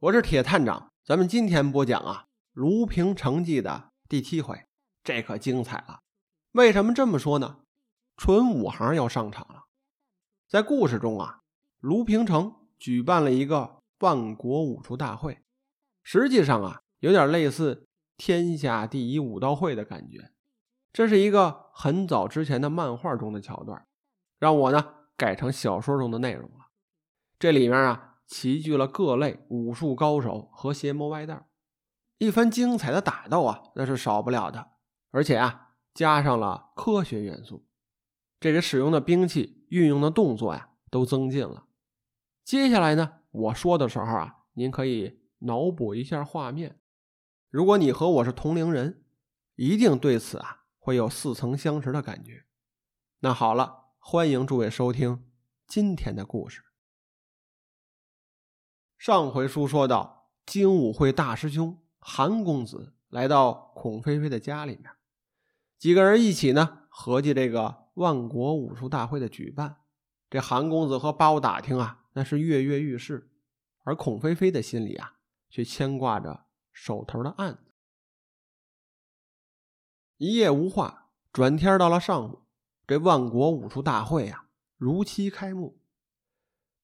我是铁探长，咱们今天播讲啊《卢平城记》的第七回，这可精彩了。为什么这么说呢？纯武行要上场了。在故事中啊，卢平城举办了一个万国武术大会，实际上啊，有点类似天下第一武道会的感觉。这是一个很早之前的漫画中的桥段，让我呢改成小说中的内容了。这里面啊。齐聚了各类武术高手和邪魔歪道，一番精彩的打斗啊，那是少不了的。而且啊，加上了科学元素，这个使用的兵器、运用的动作呀，都增进了。接下来呢，我说的时候啊，您可以脑补一下画面。如果你和我是同龄人，一定对此啊会有似曾相识的感觉。那好了，欢迎诸位收听今天的故事。上回书说到，精武会大师兄韩公子来到孔飞飞的家里面，几个人一起呢合计这个万国武术大会的举办。这韩公子和包打听啊，那是跃跃欲试，而孔飞飞的心里啊，却牵挂着手头的案子。一夜无话，转天到了上午，这万国武术大会呀，如期开幕。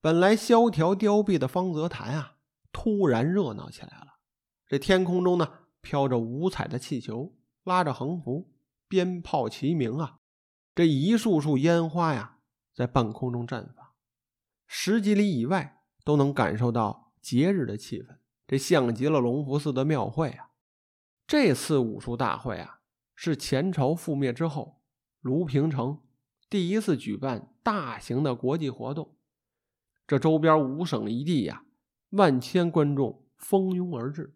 本来萧条凋敝的方泽潭啊，突然热闹起来了。这天空中呢，飘着五彩的气球，拉着横幅，鞭炮齐鸣啊！这一束束烟花呀，在半空中绽放，十几里以外都能感受到节日的气氛。这像极了隆福寺的庙会啊！这次武术大会啊，是前朝覆灭之后，卢平城第一次举办大型的国际活动。这周边五省一地呀，万千观众蜂拥而至，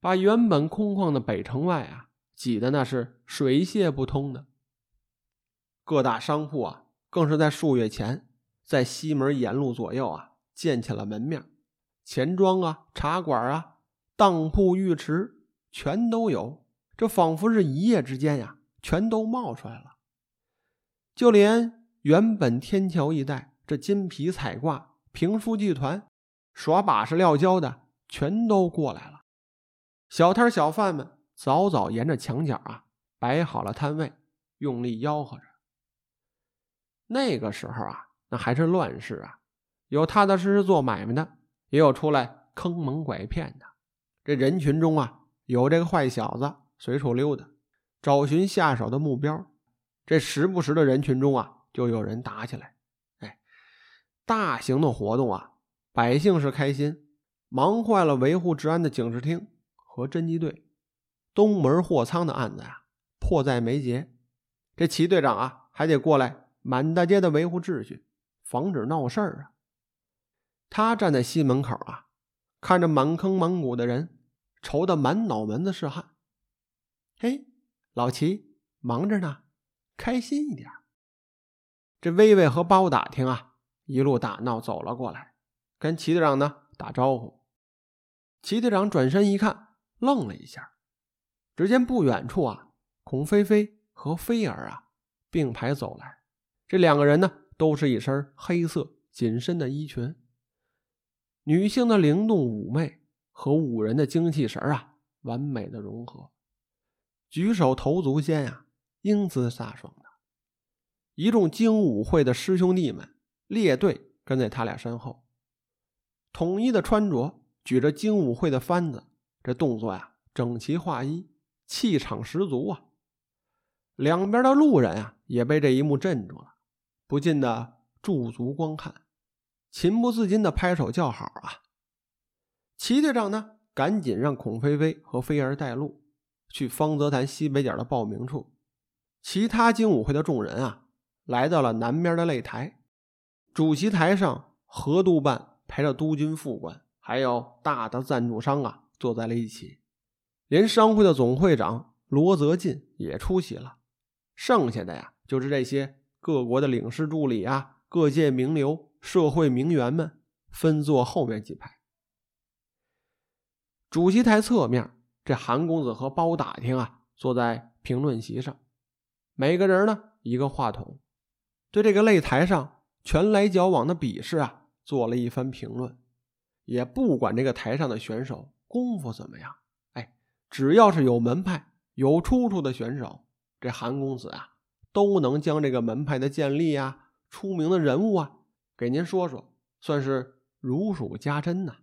把原本空旷的北城外啊挤得那是水泄不通的。各大商铺啊，更是在数月前在西门沿路左右啊建起了门面，钱庄啊、茶馆啊、当铺、浴池全都有。这仿佛是一夜之间呀，全都冒出来了。就连原本天桥一带。这金皮彩挂、评书剧团、耍把式撂跤的，全都过来了。小摊小贩们早早沿着墙角啊摆好了摊位，用力吆喝着。那个时候啊，那还是乱世啊，有踏踏实实做买卖的，也有出来坑蒙拐骗的。这人群中啊，有这个坏小子随处溜达，找寻下手的目标。这时不时的人群中啊，就有人打起来。大型的活动啊，百姓是开心，忙坏了维护治安的警视厅和侦缉队。东门货仓的案子呀，迫在眉睫。这齐队长啊，还得过来满大街的维护秩序，防止闹事儿啊。他站在西门口啊，看着满坑满谷的人，愁得满脑门子是汗。嘿，老齐，忙着呢，开心一点。这微微和包打听啊。一路打闹走了过来，跟齐队长呢打招呼。齐队长转身一看，愣了一下，只见不远处啊，孔飞飞和飞儿啊并排走来。这两个人呢，都是一身黑色紧身的衣裙。女性的灵动妩媚和武人的精气神啊，完美的融合，举手投足间呀，英姿飒爽的。一众精武会的师兄弟们。列队跟在他俩身后，统一的穿着，举着精武会的幡子，这动作呀整齐划一，气场十足啊！两边的路人啊也被这一幕镇住了，不禁的驻足观看，情不自禁的拍手叫好啊！齐队长呢，赶紧让孔飞飞和飞儿带路，去方泽潭西北角的报名处。其他精武会的众人啊，来到了南边的擂台。主席台上，何督办陪着督军副官，还有大的赞助商啊，坐在了一起。连商会的总会长罗泽进也出席了。剩下的呀，就是这些各国的领事助理啊，各界名流、社会名媛们，分坐后面几排。主席台侧面，这韩公子和包打听啊，坐在评论席上，每个人呢一个话筒，对这个擂台上。拳来脚往的比试啊，做了一番评论。也不管这个台上的选手功夫怎么样，哎，只要是有门派、有出处的选手，这韩公子啊，都能将这个门派的建立啊、出名的人物啊，给您说说，算是如数家珍呐。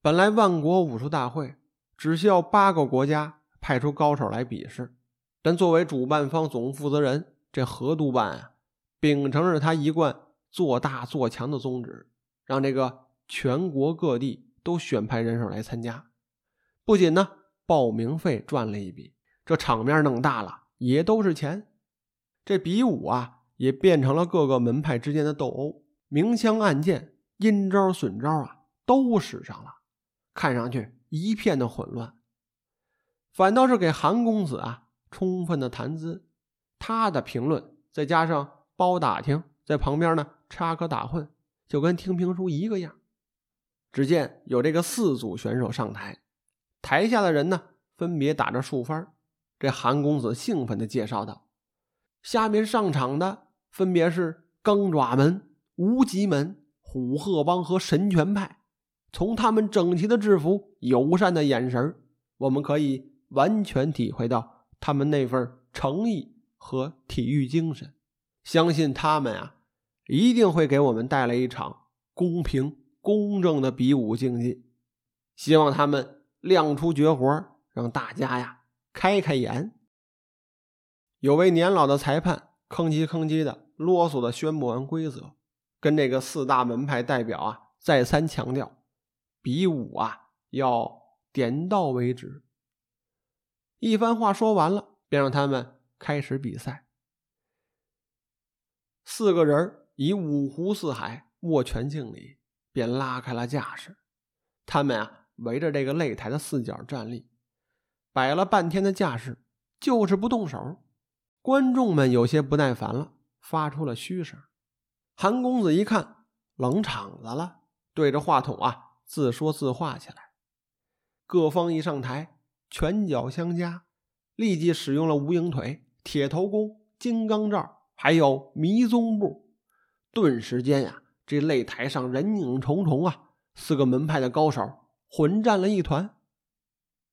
本来万国武术大会只需要八个国家派出高手来比试，但作为主办方总负责人，这何督办啊，秉承着他一贯做大做强的宗旨，让这个。全国各地都选派人手来参加，不仅呢报名费赚了一笔，这场面弄大了也都是钱。这比武啊也变成了各个门派之间的斗殴，明枪暗箭、阴招损招啊都使上了，看上去一片的混乱。反倒是给韩公子啊充分的谈资，他的评论再加上包打听，在旁边呢插科打诨，就跟听评书一个样。只见有这个四组选手上台，台下的人呢分别打着数番。这韩公子兴奋地介绍道：“下面上场的分别是钢爪门、无极门、虎鹤帮和神拳派。从他们整齐的制服、友善的眼神我们可以完全体会到他们那份诚意和体育精神。相信他们啊，一定会给我们带来一场公平。”公正的比武竞技，希望他们亮出绝活，让大家呀开开眼。有位年老的裁判吭叽吭叽的啰嗦的宣布完规则，跟这个四大门派代表啊再三强调，比武啊要点到为止。一番话说完了，便让他们开始比赛。四个人以五湖四海握拳敬礼。便拉开了架势，他们啊围着这个擂台的四角站立，摆了半天的架势，就是不动手。观众们有些不耐烦了，发出了嘘声。韩公子一看冷场子了，对着话筒啊自说自话起来。各方一上台，拳脚相加，立即使用了无影腿、铁头功、金刚罩，还有迷踪步，顿时间呀。这擂台上人影重重啊，四个门派的高手混战了一团。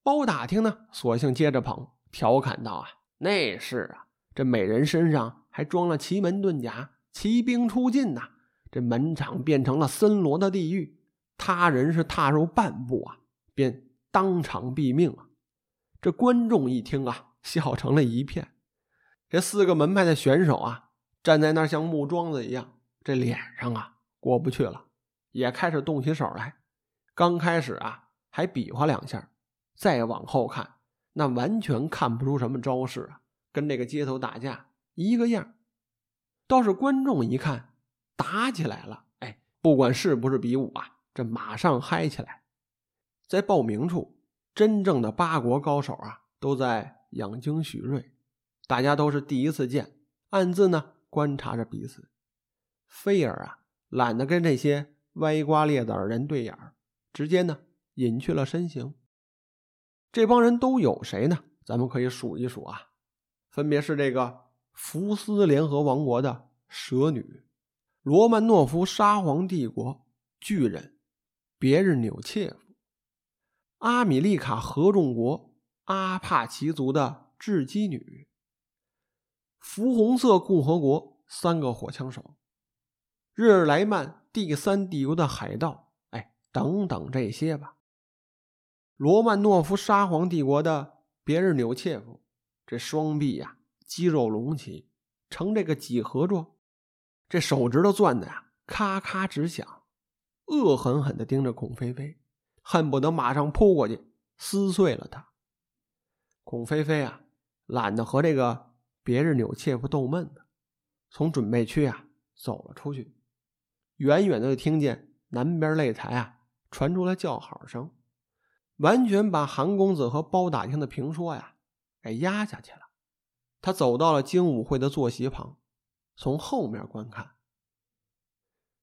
包打听呢，索性接着捧，调侃道：“啊，那是啊，这每人身上还装了奇门遁甲，奇兵出尽呐！这门场变成了森罗的地狱，他人是踏入半步啊，便当场毙命啊！”这观众一听啊，笑成了一片。这四个门派的选手啊，站在那儿像木桩子一样，这脸上啊。过不去了，也开始动起手来。刚开始啊，还比划两下，再往后看，那完全看不出什么招式啊，跟这个街头打架一个样。倒是观众一看打起来了，哎，不管是不是比武啊，这马上嗨起来。在报名处，真正的八国高手啊，都在养精蓄锐，大家都是第一次见，暗自呢观察着彼此。菲尔啊。懒得跟这些歪瓜裂枣人对眼儿，直接呢隐去了身形。这帮人都有谁呢？咱们可以数一数啊，分别是这个福斯联合王国的蛇女、罗曼诺夫沙皇帝国巨人别日纽切夫、阿米利卡合众国阿帕奇族的雉鸡女、福红色共和国三个火枪手。日耳莱曼第三帝国的海盗，哎，等等这些吧。罗曼诺夫沙皇帝国的别日纽切夫，这双臂呀，肌肉隆起，呈这个几何状，这手指头攥的呀，咔咔直响，恶狠狠地盯着孔飞飞，恨不得马上扑过去撕碎了他。孔飞飞啊，懒得和这个别日扭切夫逗闷子，从准备区啊走了出去。远远的就听见南边擂台啊传出来叫好声，完全把韩公子和包打听的评说呀给压下去了。他走到了精武会的坐席旁，从后面观看。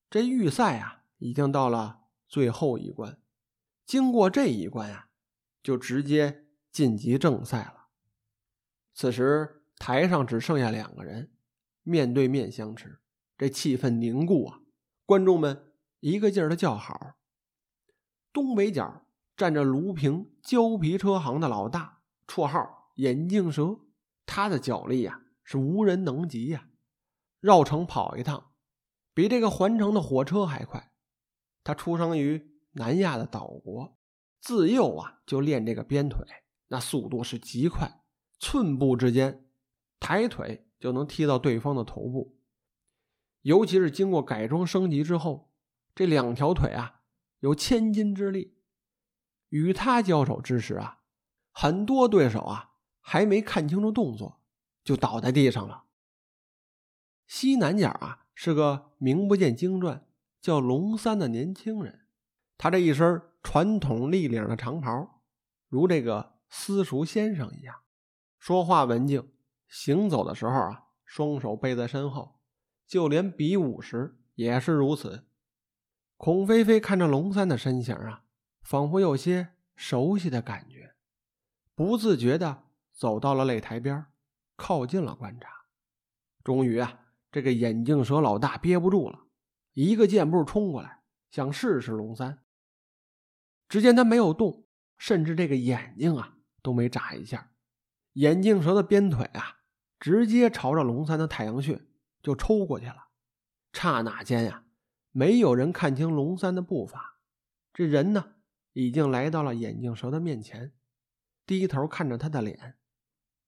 这预赛啊已经到了最后一关，经过这一关呀，就直接晋级正赛了。此时台上只剩下两个人，面对面相持，这气氛凝固啊。观众们一个劲儿的叫好，东北角站着卢平胶皮车行的老大，绰号眼镜蛇。他的脚力呀是无人能及呀，绕城跑一趟，比这个环城的火车还快。他出生于南亚的岛国，自幼啊就练这个鞭腿，那速度是极快，寸步之间，抬腿就能踢到对方的头部。尤其是经过改装升级之后，这两条腿啊有千斤之力。与他交手之时啊，很多对手啊还没看清楚动作，就倒在地上了。西南角啊是个名不见经传。叫龙三的年轻人，他这一身传统立领的长袍，如这个私塾先生一样，说话文静，行走的时候啊，双手背在身后，就连比武时也是如此。孔飞飞看着龙三的身形啊，仿佛有些熟悉的感觉，不自觉的走到了擂台边，靠近了观察。终于啊，这个眼镜蛇老大憋不住了。一个箭步冲过来，想试试龙三。只见他没有动，甚至这个眼睛啊都没眨一下。眼镜蛇的鞭腿啊，直接朝着龙三的太阳穴就抽过去了。刹那间呀，没有人看清龙三的步伐。这人呢，已经来到了眼镜蛇的面前，低头看着他的脸，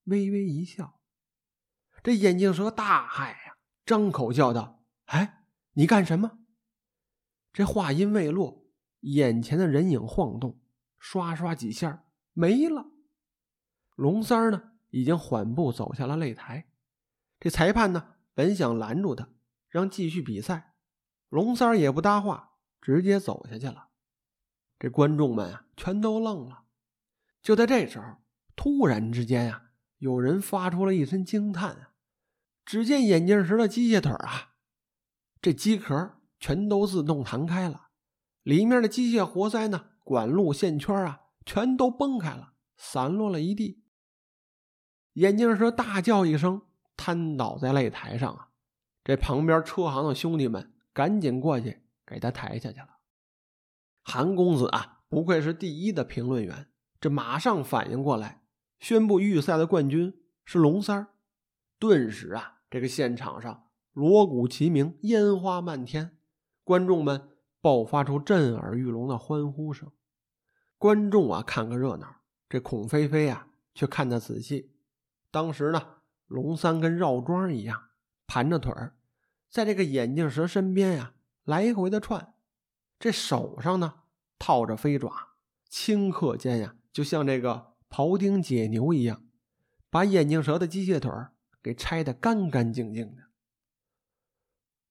微微一笑。这眼镜蛇大骇呀，张口叫道：“哎！”你干什么？这话音未落，眼前的人影晃动，刷刷几下没了。龙三儿呢，已经缓步走下了擂台。这裁判呢，本想拦住他，让继续比赛。龙三儿也不搭话，直接走下去了。这观众们啊，全都愣了。就在这时候，突然之间呀，有人发出了一声惊叹啊！只见眼镜蛇的机械腿啊！这机壳全都自动弹开了，里面的机械活塞呢、管路、线圈啊，全都崩开了，散落了一地。眼镜蛇大叫一声，瘫倒在擂台上啊！这旁边车行的兄弟们赶紧过去给他抬下去了。韩公子啊，不愧是第一的评论员，这马上反应过来，宣布预赛的冠军是龙三儿。顿时啊，这个现场上。锣鼓齐鸣，烟花漫天，观众们爆发出震耳欲聋的欢呼声。观众啊，看个热闹，这孔飞飞啊，却看得仔细。当时呢，龙三跟绕桩一样，盘着腿儿，在这个眼镜蛇身边呀，来回的窜。这手上呢，套着飞爪，顷刻间呀，就像这个庖丁解牛一样，把眼镜蛇的机械腿儿给拆得干干净净的。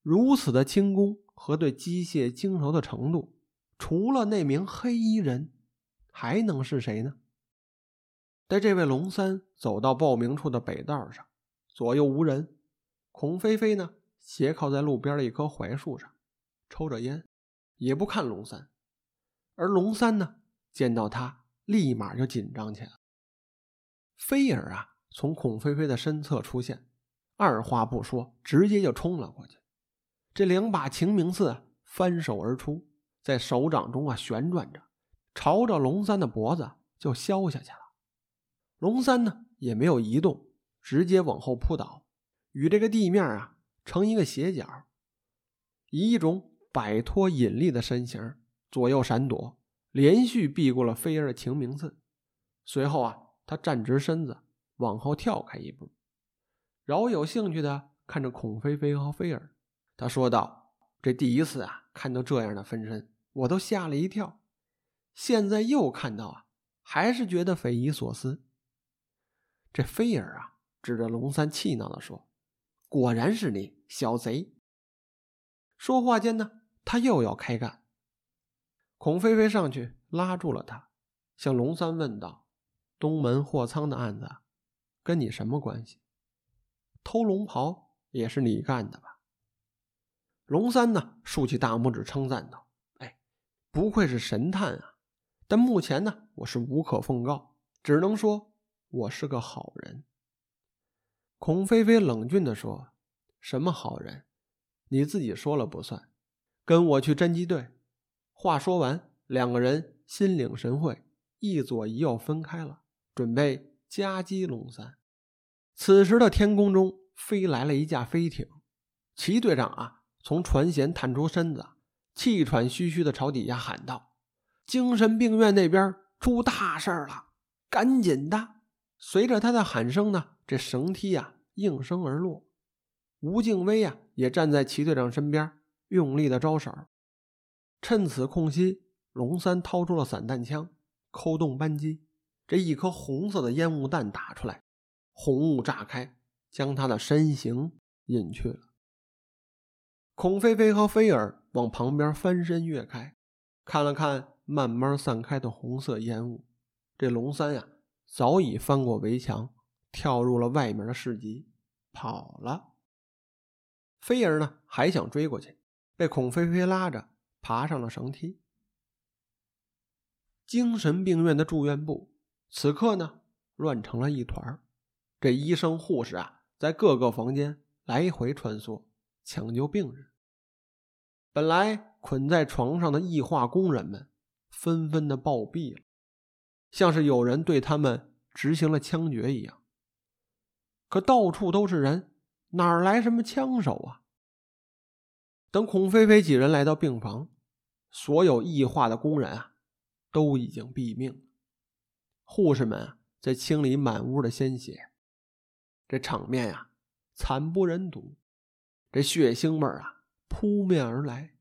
如此的轻功和对机械精熟的程度，除了那名黑衣人，还能是谁呢？待这位龙三走到报名处的北道上，左右无人，孔飞飞呢斜靠在路边的一棵槐树上，抽着烟，也不看龙三。而龙三呢见到他，立马就紧张起来了。飞儿啊从孔飞飞的身侧出现，二话不说，直接就冲了过去。这两把晴明刺翻手而出，在手掌中啊旋转着，朝着龙三的脖子就削下去了。龙三呢也没有移动，直接往后扑倒，与这个地面啊成一个斜角，以一种摆脱引力的身形左右闪躲，连续避过了飞儿的晴明刺。随后啊，他站直身子，往后跳开一步，饶有兴趣的看着孔飞飞和飞儿。他说道：“这第一次啊，看到这样的分身，我都吓了一跳。现在又看到啊，还是觉得匪夷所思。”这菲儿啊，指着龙三气恼的说：“果然是你，小贼！”说话间呢，他又要开干。孔飞飞上去拉住了他，向龙三问道：“东门货仓的案子，跟你什么关系？偷龙袍也是你干的吧？”龙三呢，竖起大拇指称赞道：“哎，不愧是神探啊！但目前呢，我是无可奉告，只能说我是个好人。”孔飞飞冷峻地说：“什么好人？你自己说了不算。跟我去侦缉队。”话说完，两个人心领神会，一左一右分开了，准备夹击龙三。此时的天空中飞来了一架飞艇，齐队长啊，从船舷探出身子，气喘吁吁的朝底下喊道：“精神病院那边出大事了，赶紧的！”随着他的喊声呢，这绳梯呀应声而落。吴敬威呀也站在齐队长身边，用力的招手。趁此空隙，龙三掏出了散弹枪，扣动扳机，这一颗红色的烟雾弹打出来，红雾炸开，将他的身形隐去了。孔飞飞和菲儿往旁边翻身跃开，看了看慢慢散开的红色烟雾，这龙三呀。早已翻过围墙，跳入了外面的市集，跑了。飞儿呢，还想追过去，被孔飞飞拉着爬上了绳梯。精神病院的住院部此刻呢，乱成了一团这医生护士啊，在各个房间来回穿梭，抢救病人。本来捆在床上的异化工人们，纷纷的暴毙了。像是有人对他们执行了枪决一样，可到处都是人，哪来什么枪手啊？等孔飞飞几人来到病房，所有异化的工人啊，都已经毙命。护士们，在清理满屋的鲜血，这场面呀，惨不忍睹。这血腥味啊，扑面而来。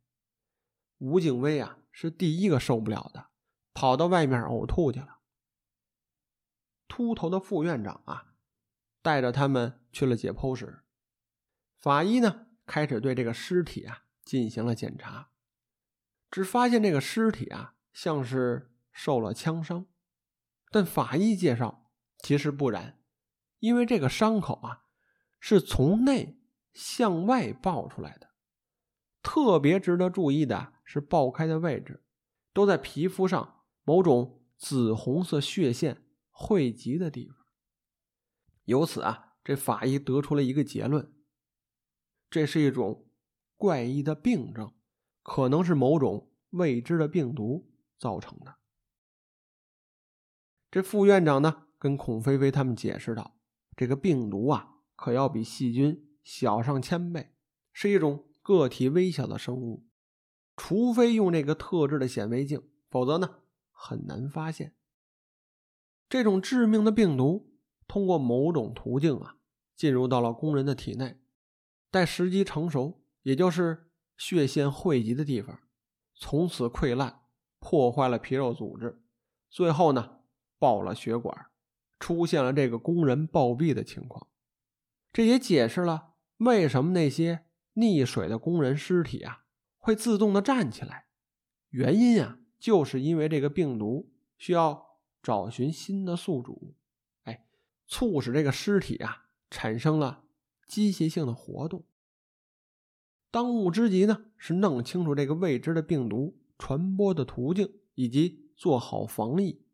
吴景威啊，是第一个受不了的，跑到外面呕吐去了。秃头的副院长啊，带着他们去了解剖室。法医呢，开始对这个尸体啊进行了检查，只发现这个尸体啊像是受了枪伤，但法医介绍其实不然，因为这个伤口啊是从内向外爆出来的。特别值得注意的是，爆开的位置都在皮肤上某种紫红色血线。汇集的地方。由此啊，这法医得出了一个结论：这是一种怪异的病症，可能是某种未知的病毒造成的。这副院长呢，跟孔飞飞他们解释道：“这个病毒啊，可要比细菌小上千倍，是一种个体微小的生物，除非用这个特制的显微镜，否则呢，很难发现。”这种致命的病毒通过某种途径啊，进入到了工人的体内，待时机成熟，也就是血线汇集的地方，从此溃烂，破坏了皮肉组织，最后呢，爆了血管，出现了这个工人暴毙的情况。这也解释了为什么那些溺水的工人尸体啊会自动的站起来，原因啊，就是因为这个病毒需要。找寻新的宿主，哎，促使这个尸体啊产生了机械性的活动。当务之急呢是弄清楚这个未知的病毒传播的途径，以及做好防疫。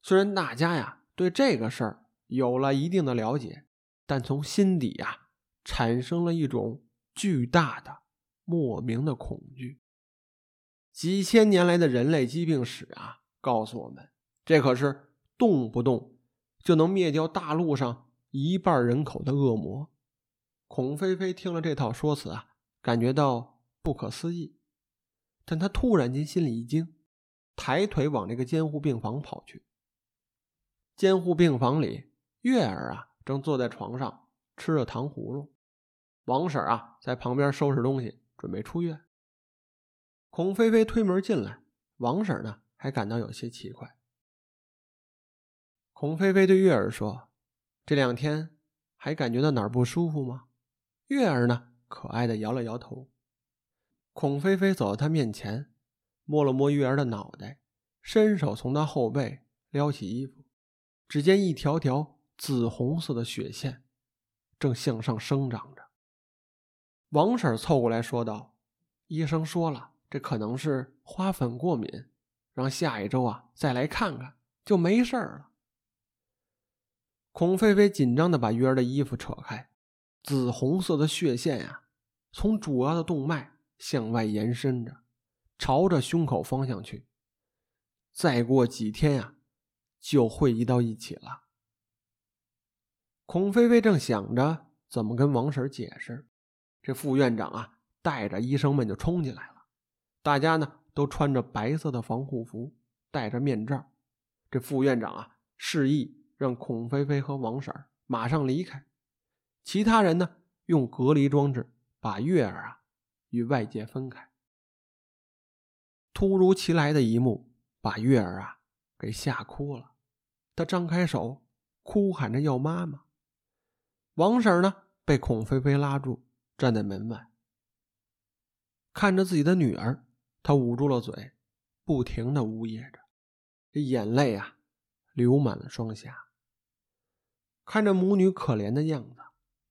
虽然大家呀对这个事儿有了一定的了解，但从心底呀产生了一种巨大的莫名的恐惧。几千年来的人类疾病史啊告诉我们。这可是动不动就能灭掉大陆上一半人口的恶魔。孔飞飞听了这套说辞啊，感觉到不可思议，但他突然间心里一惊，抬腿往这个监护病房跑去。监护病房里，月儿啊正坐在床上吃着糖葫芦，王婶啊在旁边收拾东西，准备出院。孔飞飞推门进来，王婶呢还感到有些奇怪。孔飞飞对月儿说：“这两天还感觉到哪儿不舒服吗？”月儿呢，可爱的摇了摇头。孔飞飞走到他面前，摸了摸月儿的脑袋，伸手从她后背撩起衣服，只见一条条紫红色的血线正向上生长着。王婶凑过来说道：“医生说了，这可能是花粉过敏，让下一周啊再来看看，就没事儿了。”孔飞飞紧张的把鱼儿的衣服扯开，紫红色的血线呀，从主要的动脉向外延伸着，朝着胸口方向去。再过几天呀，就会移到一起了。孔飞飞正想着怎么跟王婶解释，这副院长啊，带着医生们就冲进来了。大家呢都穿着白色的防护服，戴着面罩。这副院长啊，示意让孔飞飞和王婶马上离开，其他人呢用隔离装置把月儿啊与外界分开。突如其来的一幕把月儿啊给吓哭了，她张开手，哭喊着要妈妈。王婶呢被孔飞飞拉住，站在门外，看着自己的女儿，她捂住了嘴，不停的呜咽着，这眼泪啊流满了双颊。看着母女可怜的样子，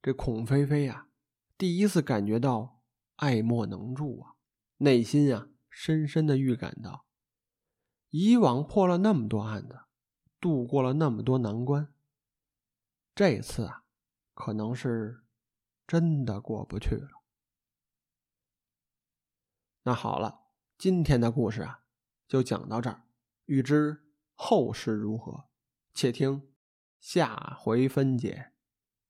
这孔飞飞呀第一次感觉到爱莫能助啊，内心啊深深的预感到，以往破了那么多案子，度过了那么多难关，这次啊。可能是真的过不去了。那好了，今天的故事啊，就讲到这儿。欲知后事如何，且听下回分解。